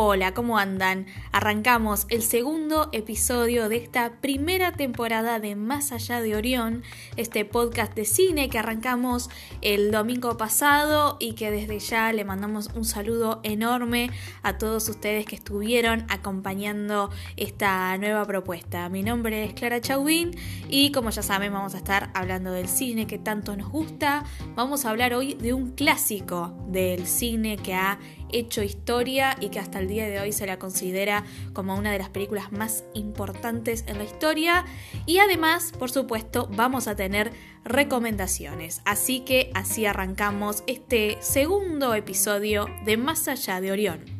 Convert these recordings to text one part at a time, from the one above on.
Hola, ¿cómo andan? Arrancamos el segundo episodio de esta primera temporada de Más allá de Orión, este podcast de cine que arrancamos el domingo pasado y que desde ya le mandamos un saludo enorme a todos ustedes que estuvieron acompañando esta nueva propuesta. Mi nombre es Clara Chauvin y como ya saben vamos a estar hablando del cine que tanto nos gusta. Vamos a hablar hoy de un clásico del cine que ha hecho historia y que hasta el día de hoy se la considera como una de las películas más importantes en la historia. Y además, por supuesto, vamos a tener recomendaciones. Así que así arrancamos este segundo episodio de Más allá de Orión.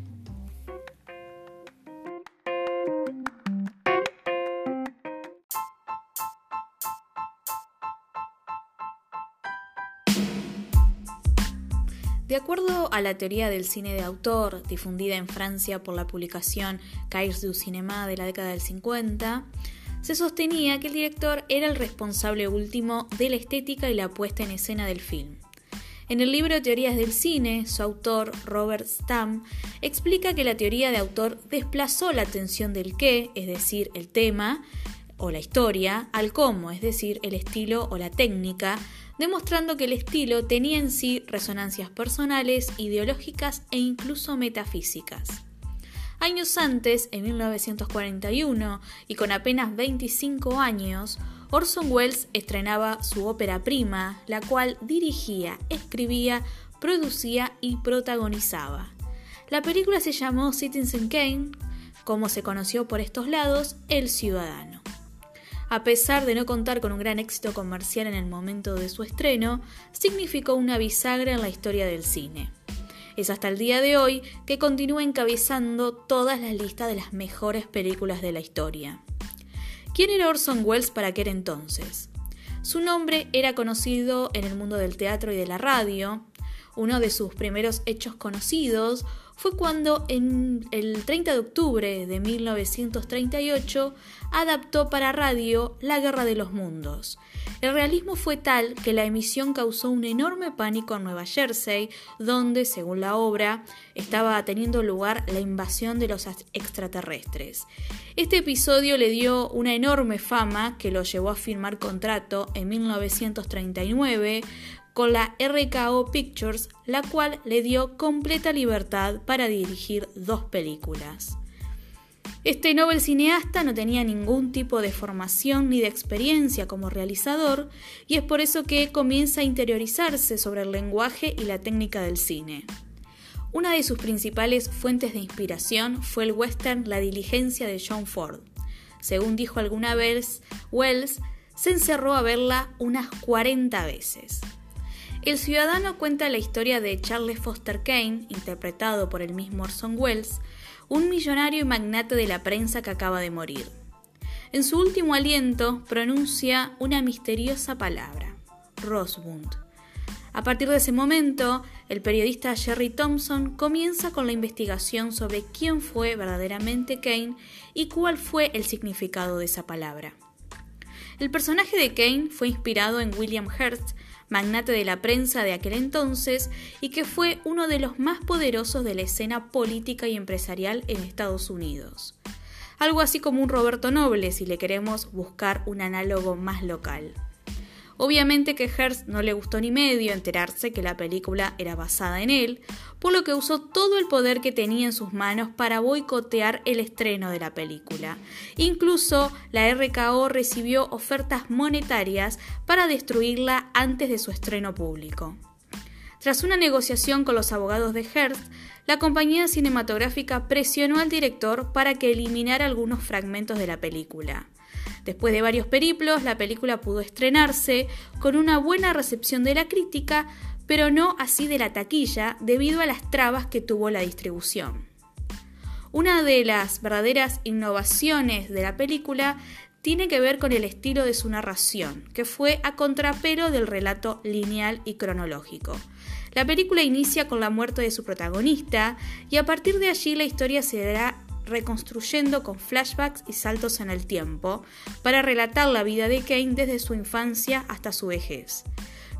La teoría del cine de autor, difundida en Francia por la publicación Cahiers du Cinéma de la década del 50, se sostenía que el director era el responsable último de la estética y la puesta en escena del film. En el libro Teorías del Cine, su autor, Robert Stamm, explica que la teoría de autor desplazó la atención del qué, es decir, el tema o la historia, al cómo, es decir, el estilo o la técnica, demostrando que el estilo tenía en sí resonancias personales, ideológicas e incluso metafísicas. Años antes, en 1941, y con apenas 25 años, Orson Welles estrenaba su ópera prima, la cual dirigía, escribía, producía y protagonizaba. La película se llamó Citizen Kane, como se conoció por estos lados, El Ciudadano. A pesar de no contar con un gran éxito comercial en el momento de su estreno, significó una bisagra en la historia del cine. Es hasta el día de hoy que continúa encabezando todas las listas de las mejores películas de la historia. ¿Quién era Orson Welles para aquel entonces? Su nombre era conocido en el mundo del teatro y de la radio. Uno de sus primeros hechos conocidos fue cuando en el 30 de octubre de 1938 adaptó para radio La Guerra de los Mundos. El realismo fue tal que la emisión causó un enorme pánico en Nueva Jersey, donde, según la obra, estaba teniendo lugar la invasión de los extraterrestres. Este episodio le dio una enorme fama que lo llevó a firmar contrato en 1939 con la RKO Pictures, la cual le dio completa libertad para dirigir dos películas. Este Nobel cineasta no tenía ningún tipo de formación ni de experiencia como realizador y es por eso que comienza a interiorizarse sobre el lenguaje y la técnica del cine. Una de sus principales fuentes de inspiración fue el western La diligencia de John Ford. Según dijo alguna vez, Wells se encerró a verla unas 40 veces. El Ciudadano cuenta la historia de Charles Foster Kane, interpretado por el mismo Orson Welles, un millonario y magnate de la prensa que acaba de morir. En su último aliento pronuncia una misteriosa palabra, Rosbund. A partir de ese momento, el periodista Jerry Thompson comienza con la investigación sobre quién fue verdaderamente Kane y cuál fue el significado de esa palabra. El personaje de Kane fue inspirado en William Hearst, magnate de la prensa de aquel entonces y que fue uno de los más poderosos de la escena política y empresarial en Estados Unidos. Algo así como un Roberto Noble si le queremos buscar un análogo más local. Obviamente que Hearst no le gustó ni medio enterarse que la película era basada en él, por lo que usó todo el poder que tenía en sus manos para boicotear el estreno de la película. Incluso la RKO recibió ofertas monetarias para destruirla antes de su estreno público. Tras una negociación con los abogados de Hearst, la compañía cinematográfica presionó al director para que eliminara algunos fragmentos de la película. Después de varios periplos, la película pudo estrenarse con una buena recepción de la crítica, pero no así de la taquilla debido a las trabas que tuvo la distribución. Una de las verdaderas innovaciones de la película tiene que ver con el estilo de su narración, que fue a contrapelo del relato lineal y cronológico. La película inicia con la muerte de su protagonista y a partir de allí la historia se dará reconstruyendo con flashbacks y saltos en el tiempo para relatar la vida de Kane desde su infancia hasta su vejez.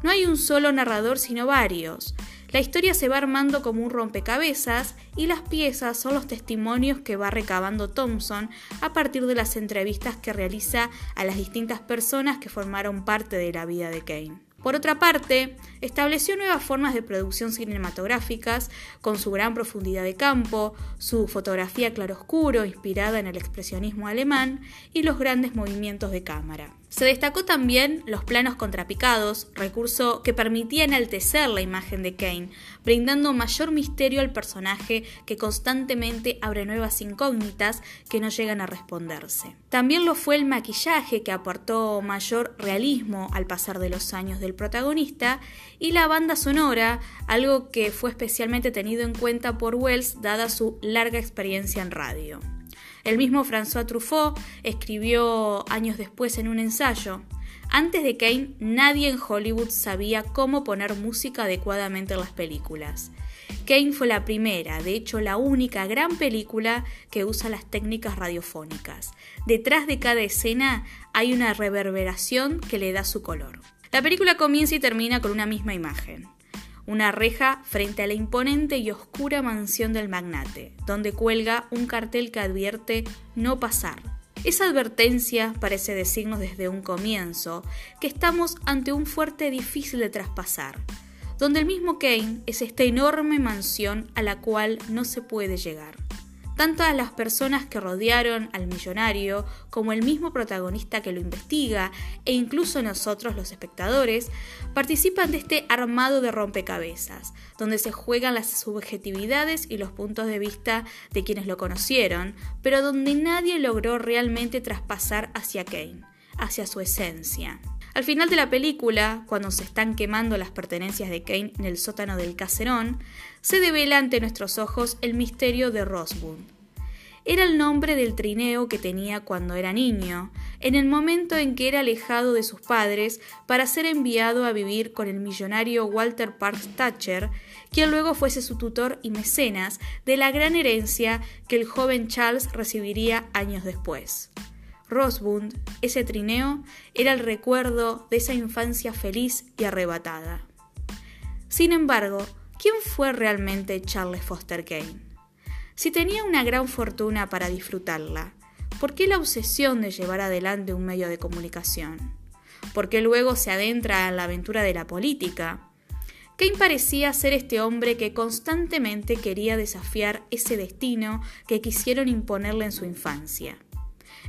No hay un solo narrador sino varios. La historia se va armando como un rompecabezas y las piezas son los testimonios que va recabando Thompson a partir de las entrevistas que realiza a las distintas personas que formaron parte de la vida de Kane. Por otra parte, estableció nuevas formas de producción cinematográficas con su gran profundidad de campo, su fotografía claroscuro inspirada en el expresionismo alemán y los grandes movimientos de cámara. Se destacó también los planos contrapicados, recurso que permitía enaltecer la imagen de Kane, brindando mayor misterio al personaje que constantemente abre nuevas incógnitas que no llegan a responderse. También lo fue el maquillaje que aportó mayor realismo al pasar de los años del protagonista y la banda sonora, algo que fue especialmente tenido en cuenta por Wells dada su larga experiencia en radio. El mismo François Truffaut escribió años después en un ensayo, antes de Kane nadie en Hollywood sabía cómo poner música adecuadamente en las películas. Kane fue la primera, de hecho la única gran película que usa las técnicas radiofónicas. Detrás de cada escena hay una reverberación que le da su color. La película comienza y termina con una misma imagen una reja frente a la imponente y oscura mansión del magnate, donde cuelga un cartel que advierte no pasar. Esa advertencia parece decirnos desde un comienzo que estamos ante un fuerte difícil de traspasar, donde el mismo Kane es esta enorme mansión a la cual no se puede llegar. Tanto a las personas que rodearon al millonario como el mismo protagonista que lo investiga e incluso nosotros los espectadores participan de este armado de rompecabezas, donde se juegan las subjetividades y los puntos de vista de quienes lo conocieron, pero donde nadie logró realmente traspasar hacia Kane, hacia su esencia. Al final de la película, cuando se están quemando las pertenencias de Kane en el sótano del caserón, se devela ante nuestros ojos el misterio de Rosebud. Era el nombre del trineo que tenía cuando era niño, en el momento en que era alejado de sus padres para ser enviado a vivir con el millonario Walter Parks Thatcher, quien luego fuese su tutor y mecenas de la gran herencia que el joven Charles recibiría años después. Rosbund, ese trineo, era el recuerdo de esa infancia feliz y arrebatada. Sin embargo, ¿quién fue realmente Charles Foster Kane? Si tenía una gran fortuna para disfrutarla, ¿por qué la obsesión de llevar adelante un medio de comunicación? ¿Por qué luego se adentra en la aventura de la política? Kane parecía ser este hombre que constantemente quería desafiar ese destino que quisieron imponerle en su infancia.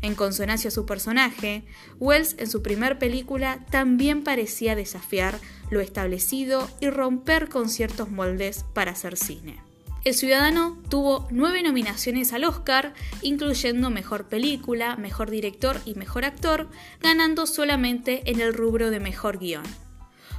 En consonancia a su personaje, Wells en su primer película también parecía desafiar lo establecido y romper con ciertos moldes para hacer cine. El Ciudadano tuvo nueve nominaciones al Oscar, incluyendo Mejor Película, Mejor Director y Mejor Actor, ganando solamente en el rubro de Mejor Guión.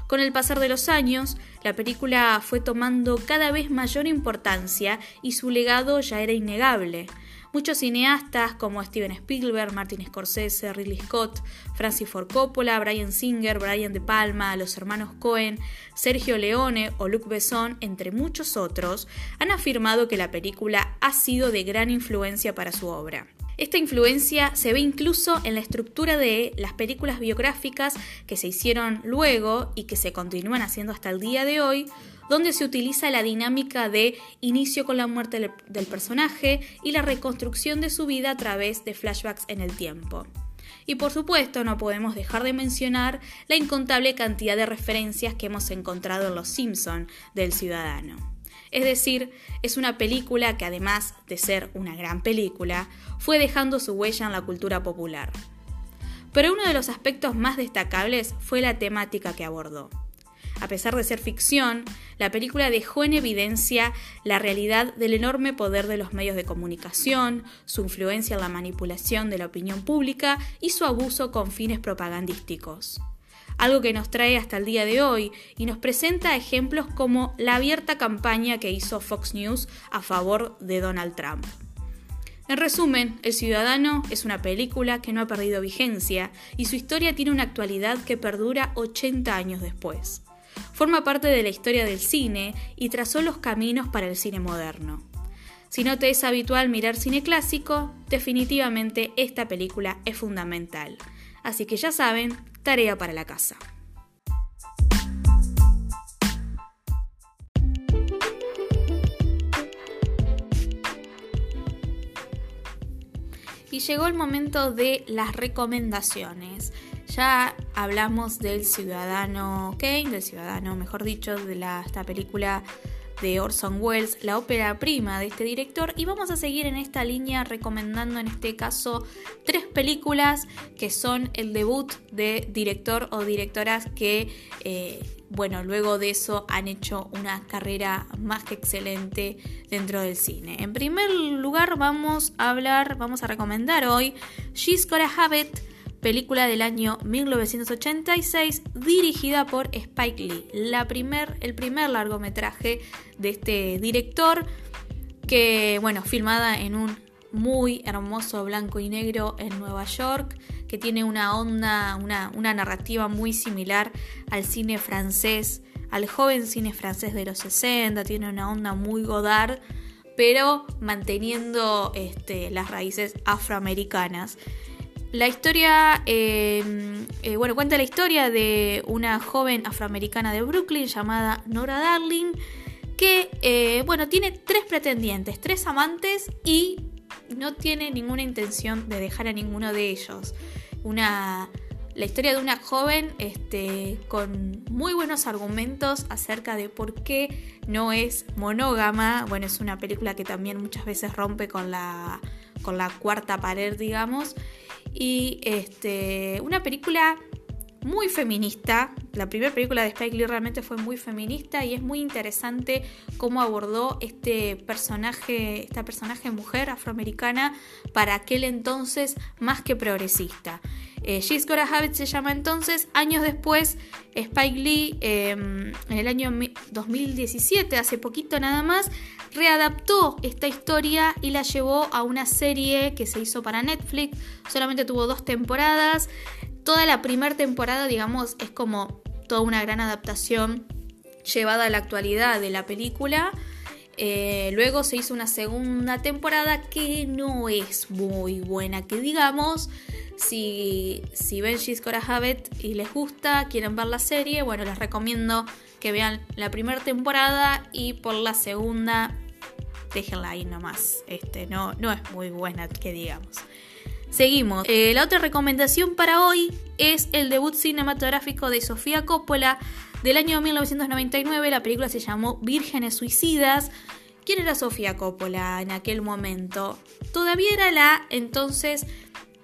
Con el pasar de los años, la película fue tomando cada vez mayor importancia y su legado ya era innegable. Muchos cineastas como Steven Spielberg, Martin Scorsese, Ridley Scott, Francis Ford Coppola, Brian Singer, Brian De Palma, los hermanos Cohen, Sergio Leone o Luc Besson, entre muchos otros, han afirmado que la película ha sido de gran influencia para su obra. Esta influencia se ve incluso en la estructura de las películas biográficas que se hicieron luego y que se continúan haciendo hasta el día de hoy, donde se utiliza la dinámica de inicio con la muerte del personaje y la reconstrucción de su vida a través de flashbacks en el tiempo. Y por supuesto no podemos dejar de mencionar la incontable cantidad de referencias que hemos encontrado en Los Simpson del Ciudadano. Es decir, es una película que además de ser una gran película, fue dejando su huella en la cultura popular. Pero uno de los aspectos más destacables fue la temática que abordó. A pesar de ser ficción, la película dejó en evidencia la realidad del enorme poder de los medios de comunicación, su influencia en la manipulación de la opinión pública y su abuso con fines propagandísticos. Algo que nos trae hasta el día de hoy y nos presenta ejemplos como la abierta campaña que hizo Fox News a favor de Donald Trump. En resumen, El Ciudadano es una película que no ha perdido vigencia y su historia tiene una actualidad que perdura 80 años después. Forma parte de la historia del cine y trazó los caminos para el cine moderno. Si no te es habitual mirar cine clásico, definitivamente esta película es fundamental. Así que ya saben, tarea para la casa. Y llegó el momento de las recomendaciones. Ya hablamos del ciudadano Kane, del ciudadano, mejor dicho, de esta película de Orson Welles, la ópera prima de este director, y vamos a seguir en esta línea recomendando en este caso tres películas que son el debut de director o directoras que, eh, bueno, luego de eso han hecho una carrera más que excelente dentro del cine. En primer lugar vamos a hablar, vamos a recomendar hoy She's Gotta Have It, película del año 1986 dirigida por Spike Lee, la primer, el primer largometraje de este director que, bueno, filmada en un muy hermoso blanco y negro en Nueva York, que tiene una onda, una, una narrativa muy similar al cine francés, al joven cine francés de los 60, tiene una onda muy Godard, pero manteniendo este, las raíces afroamericanas. La historia, em, eh, bueno, cuenta la historia de una joven afroamericana de Brooklyn llamada Nora Darling, que, eh, bueno, tiene tres pretendientes, tres amantes y no tiene ninguna intención de dejar a ninguno de ellos. Una, la historia de una joven este, con muy buenos argumentos acerca de por qué no es monógama. Bueno, es una película que también muchas veces rompe con la, con la cuarta pared, digamos. Y este, una película muy feminista. La primera película de Spike Lee realmente fue muy feminista y es muy interesante cómo abordó este personaje, esta personaje mujer afroamericana para aquel entonces más que progresista. Eh, She's Got se llama entonces. Años después, Spike Lee, em, en el año 2017, hace poquito nada más, readaptó esta historia y la llevó a una serie que se hizo para Netflix. Solamente tuvo dos temporadas. Toda la primera temporada, digamos, es como toda una gran adaptación llevada a la actualidad de la película. Eh, luego se hizo una segunda temporada que no es muy buena, que digamos, si, si ven Gotta Have y les gusta, quieren ver la serie, bueno, les recomiendo que vean la primera temporada y por la segunda déjenla ahí nomás. Este, no, no es muy buena, que digamos. Seguimos. Eh, la otra recomendación para hoy es el debut cinematográfico de Sofía Coppola del año 1999. La película se llamó Vírgenes Suicidas. ¿Quién era Sofía Coppola en aquel momento? Todavía era la entonces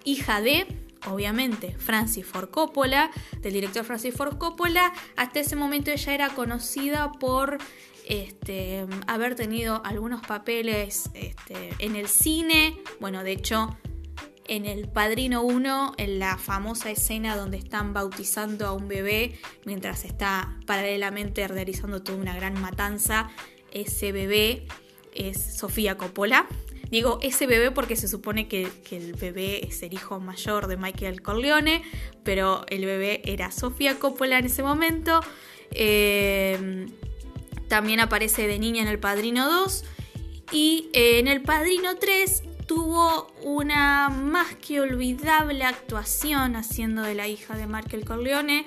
hija de, obviamente, Francis Ford Coppola, del director Francis Ford Coppola. Hasta ese momento ella era conocida por este, haber tenido algunos papeles este, en el cine. Bueno, de hecho, en El Padrino 1, en la famosa escena donde están bautizando a un bebé mientras está paralelamente realizando toda una gran matanza, ese bebé es Sofía Coppola. Digo ese bebé porque se supone que, el bebé es el hijo mayor de Michael Corleone, pero el bebé era Sofía Coppola en ese momento. Eh, también aparece de niña en El Padrino 2. Y eh, en El Padrino 3 tuvo una más que olvidable actuación haciendo de la hija de Michael Corleone.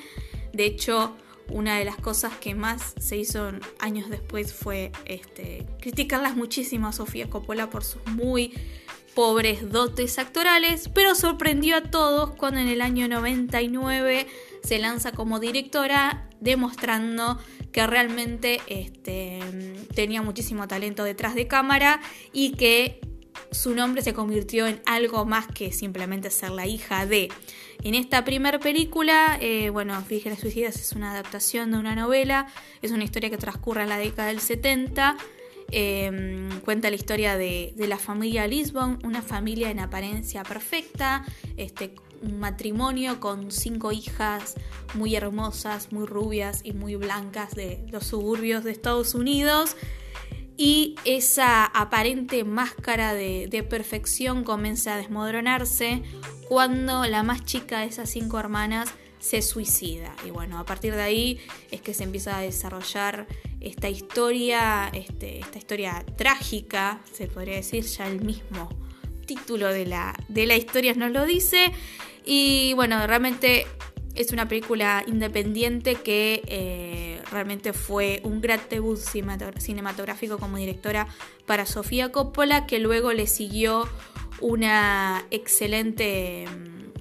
De hecho, una de las cosas que más se hizo años después fue este, criticarlas muchísimo a Sofía Coppola por sus muy pobres dotes actorales, pero sorprendió a todos cuando en el año 99 se lanza como directora demostrando que realmente este, tenía muchísimo talento detrás de cámara y que su nombre se convirtió en algo más que simplemente ser la hija de. En esta primera película, eh, bueno, Vírgenes Suicidas es una adaptación de una novela, es una historia que transcurre en la década del 70 Em, cuenta la historia de, la familia Lisbon, una familia en apariencia perfecta, este, un matrimonio con cinco hijas muy hermosas, muy rubias y muy blancas de los suburbios de Estados Unidos. Y esa aparente máscara de, perfección comienza a desmodronarse cuando la más chica de esas cinco hermanas se suicida. Y bueno, a partir de ahí es que se empieza a desarrollar esta historia, este, esta historia trágica, se podría decir, ya el mismo título de la, de la historia nos lo dice. Y bueno, realmente es una película independiente que eh, realmente fue un gran debut cinematográfico como directora para Sofía Coppola, que luego le siguió una excelente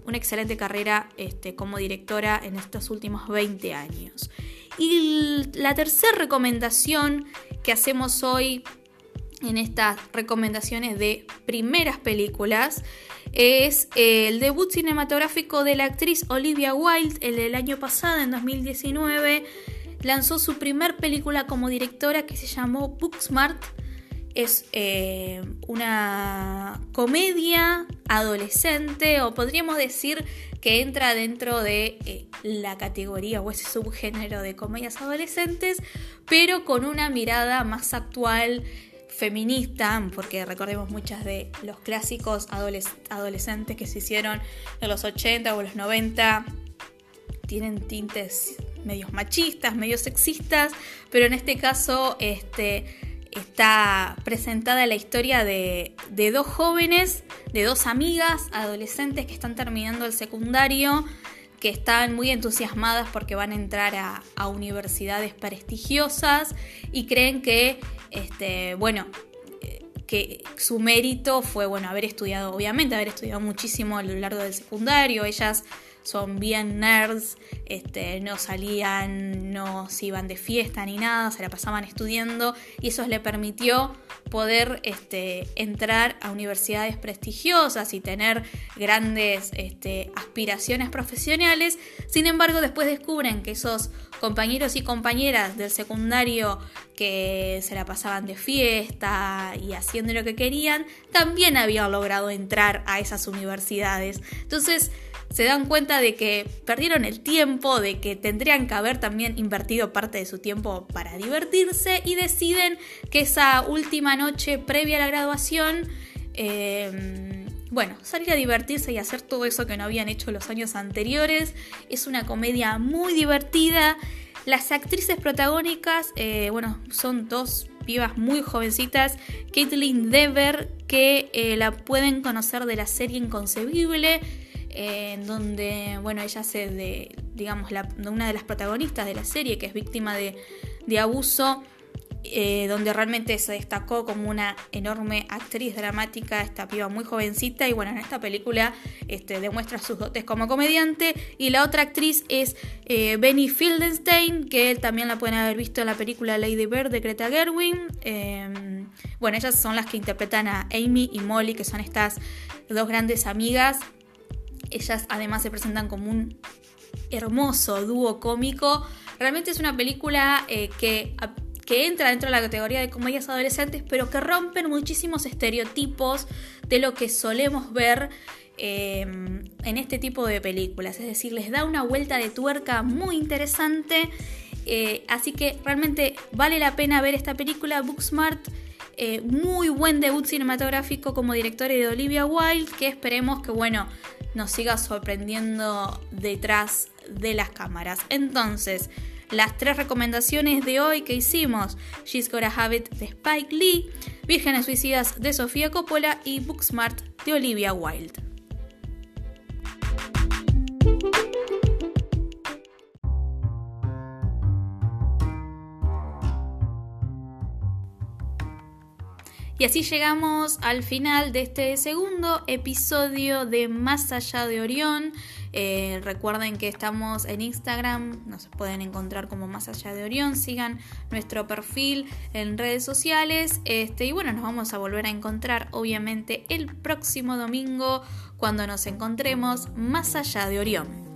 una excelente carrera este, como directora en estos últimos 20 años. Y la tercera recomendación que hacemos hoy en estas recomendaciones de primeras películas es el debut cinematográfico de la actriz Olivia Wilde. El del año pasado, en 2019, lanzó su primer película como directora que se llamó Booksmart. Es eh, una comedia adolescente o podríamos decir que entra dentro de eh, la categoría o ese subgénero de comedias adolescentes, pero con una mirada más actual, feminista, porque recordemos muchas de los clásicos adolescentes que se hicieron en los 80 o los 90 tienen tintes medios machistas, medios sexistas, pero en este caso este está presentada la historia de, dos jóvenes, de dos amigas, adolescentes que están terminando el secundario, que están muy entusiasmadas porque van a entrar a, universidades prestigiosas y creen que, este, bueno, que su mérito fue, bueno, haber estudiado, obviamente, haber estudiado muchísimo a lo largo del secundario. Ellas son bien nerds, este, no salían, no se iban de fiesta ni nada, se la pasaban estudiando y eso les permitió poder este, entrar a universidades prestigiosas y tener grandes este, aspiraciones profesionales. Sin embargo, después descubren que esos compañeros y compañeras del secundario que se la pasaban de fiesta y haciendo lo que querían, también habían logrado entrar a esas universidades. Entonces, se dan cuenta de que perdieron el tiempo, de que tendrían que haber también invertido parte de su tiempo para divertirse y deciden que esa última noche previa a la graduación, em, bueno, salir a divertirse y hacer todo eso que no habían hecho los años anteriores. Es una comedia muy divertida. Las actrices protagónicas, eh, bueno, son dos pibas muy jovencitas. Caitlin Dever, que eh, la pueden conocer de la serie Inconcebible en donde, bueno, ella se de, digamos, una de las protagonistas de la serie, que es víctima de, abuso, eh, donde realmente se destacó como una enorme actriz dramática, esta piba muy jovencita, y bueno, en esta película este, demuestra sus dotes como comediante, y la otra actriz es eh, Benny Fildenstein, que él también la pueden haber visto en la película Lady Bird de Greta Gerwin. Em, bueno, ellas son las que interpretan a Amy y Molly, que son estas dos grandes amigas ellas además se presentan como un hermoso dúo cómico. Realmente es una película eh, que, que entra dentro de la categoría de comedias adolescentes, pero que rompen muchísimos estereotipos de lo que solemos ver em, en este tipo de películas. Es decir, les da una vuelta de tuerca muy interesante. Eh, así que realmente vale la pena ver esta película, Booksmart. Eh, muy buen debut cinematográfico como directora de Olivia Wilde, que esperemos que, bueno, nos siga sorprendiendo detrás de las cámaras. Entonces, las tres recomendaciones de hoy que hicimos, She's Got a Habit de Spike Lee, Vírgenes Suicidas de Sofía Coppola y Booksmart de Olivia Wilde. Y así llegamos al final de este segundo episodio de Más allá de Orión. Eh, recuerden que estamos en Instagram, nos pueden encontrar como Más allá de Orión. Sigan nuestro perfil en redes sociales. Este, y bueno, nos vamos a volver a encontrar obviamente el próximo domingo cuando nos encontremos Más allá de Orión.